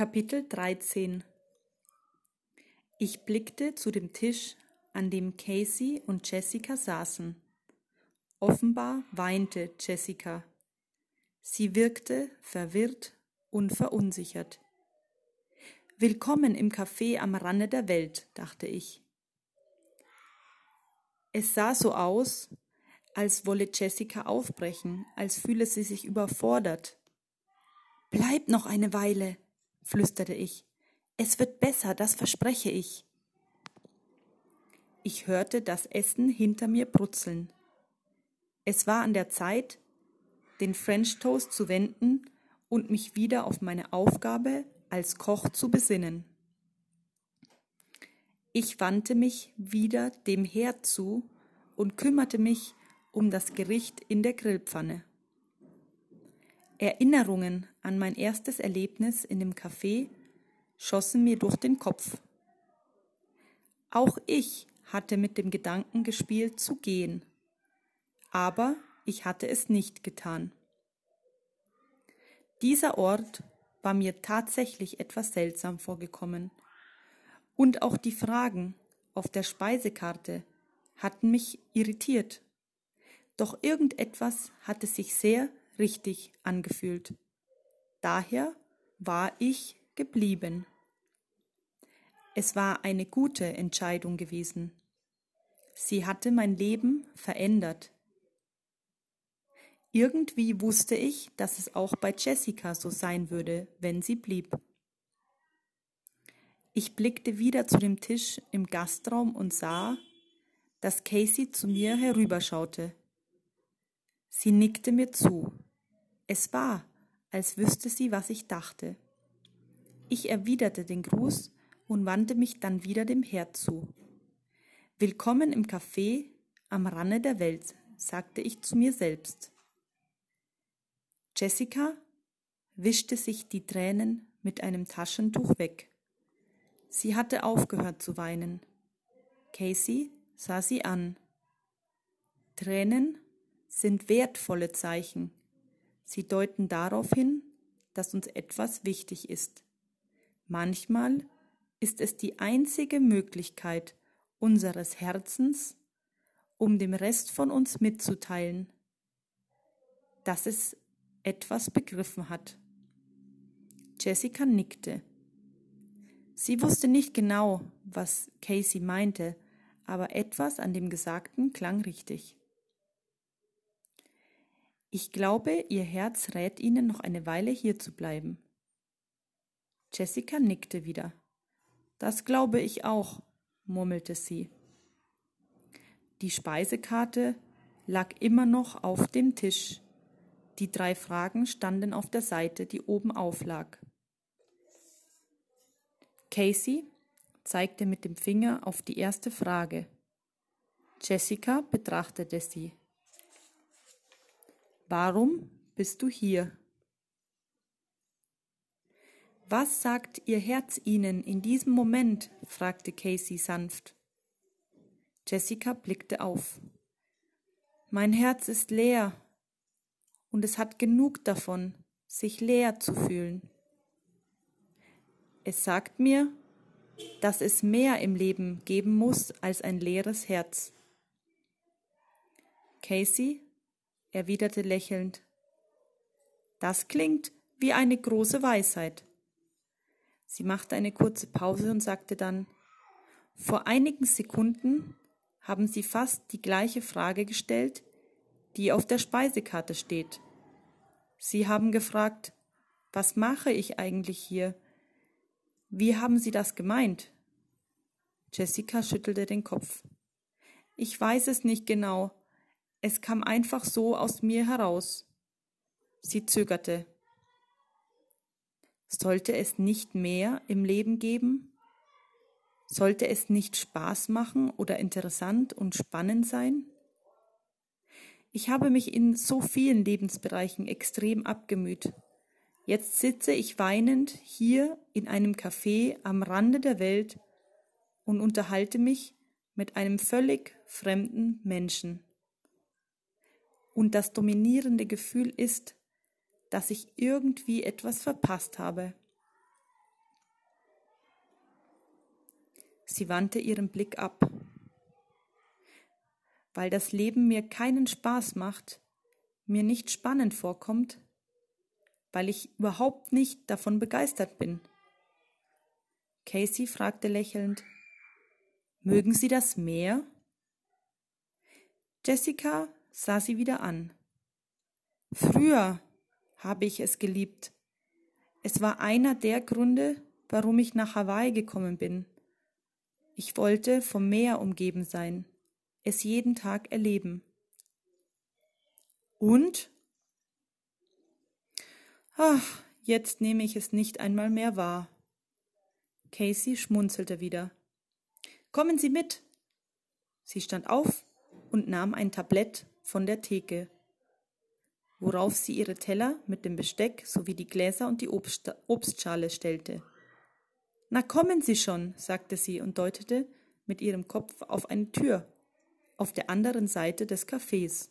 Kapitel 13 Ich blickte zu dem Tisch, an dem Casey und Jessica saßen. Offenbar weinte Jessica. Sie wirkte verwirrt und verunsichert. Willkommen im Café am Rande der Welt, dachte ich. Es sah so aus, als wolle Jessica aufbrechen, als fühle sie sich überfordert. Bleib noch eine Weile, flüsterte ich. Es wird besser, das verspreche ich. Ich hörte das Essen hinter mir brutzeln. Es war an der Zeit, den French Toast zu wenden und mich wieder auf meine Aufgabe als Koch zu besinnen. Ich wandte mich wieder dem Herd zu und kümmerte mich um das Gericht in der Grillpfanne. Erinnerungen an mein erstes Erlebnis in dem Café schossen mir durch den Kopf. Auch ich hatte mit dem Gedanken gespielt zu gehen, aber ich hatte es nicht getan. Dieser Ort war mir tatsächlich etwas seltsam vorgekommen, und auch die Fragen auf der Speisekarte hatten mich irritiert. Doch irgendetwas hatte sich sehr richtig angefühlt. Daher war ich geblieben. Es war eine gute Entscheidung gewesen. Sie hatte mein Leben verändert. Irgendwie wusste ich, dass es auch bei Jessica so sein würde, wenn sie blieb. Ich blickte wieder zu dem Tisch im Gastraum und sah, dass Casey zu mir herüberschaute. Sie nickte mir zu. Es war, als wüsste sie, was ich dachte. Ich erwiderte den Gruß und wandte mich dann wieder dem Herd zu. Willkommen im Café am Rande der Welt, sagte ich zu mir selbst. Jessica wischte sich die Tränen mit einem Taschentuch weg. Sie hatte aufgehört zu weinen. Casey sah sie an. Tränen sind wertvolle Zeichen. Sie deuten darauf hin, dass uns etwas wichtig ist. Manchmal ist es die einzige Möglichkeit unseres Herzens, um dem Rest von uns mitzuteilen, dass es etwas begriffen hat. Jessica nickte. Sie wusste nicht genau, was Casey meinte, aber etwas an dem Gesagten klang richtig. Ich glaube, Ihr Herz rät Ihnen, noch eine Weile hier zu bleiben. Jessica nickte wieder. Das glaube ich auch, murmelte sie. Die Speisekarte lag immer noch auf dem Tisch. Die drei Fragen standen auf der Seite, die oben auflag. Casey zeigte mit dem Finger auf die erste Frage. Jessica betrachtete sie. Warum bist du hier? Was sagt Ihr Herz Ihnen in diesem Moment? fragte Casey sanft. Jessica blickte auf. Mein Herz ist leer, und es hat genug davon, sich leer zu fühlen. Es sagt mir, dass es mehr im Leben geben muss als ein leeres Herz. Casey erwiderte lächelnd, das klingt wie eine große Weisheit. Sie machte eine kurze Pause und sagte dann, vor einigen Sekunden haben Sie fast die gleiche Frage gestellt, die auf der Speisekarte steht. Sie haben gefragt, was mache ich eigentlich hier? Wie haben Sie das gemeint? Jessica schüttelte den Kopf. Ich weiß es nicht genau. Es kam einfach so aus mir heraus. Sie zögerte. Sollte es nicht mehr im Leben geben? Sollte es nicht Spaß machen oder interessant und spannend sein? Ich habe mich in so vielen Lebensbereichen extrem abgemüht. Jetzt sitze ich weinend hier in einem Café am Rande der Welt und unterhalte mich mit einem völlig fremden Menschen. Und das dominierende Gefühl ist, dass ich irgendwie etwas verpasst habe. Sie wandte ihren Blick ab. Weil das Leben mir keinen Spaß macht, mir nicht spannend vorkommt, weil ich überhaupt nicht davon begeistert bin. Casey fragte lächelnd, Mögen Sie das Meer? Jessica sah sie wieder an. Früher habe ich es geliebt. Es war einer der Gründe, warum ich nach Hawaii gekommen bin. Ich wollte vom Meer umgeben sein, es jeden Tag erleben. Und? Ach, jetzt nehme ich es nicht einmal mehr wahr. Casey schmunzelte wieder. Kommen Sie mit. Sie stand auf und nahm ein Tablett von der Theke, worauf sie ihre Teller mit dem Besteck sowie die Gläser und die Obst Obstschale stellte. Na kommen Sie schon, sagte sie und deutete mit ihrem Kopf auf eine Tür auf der anderen Seite des Cafés.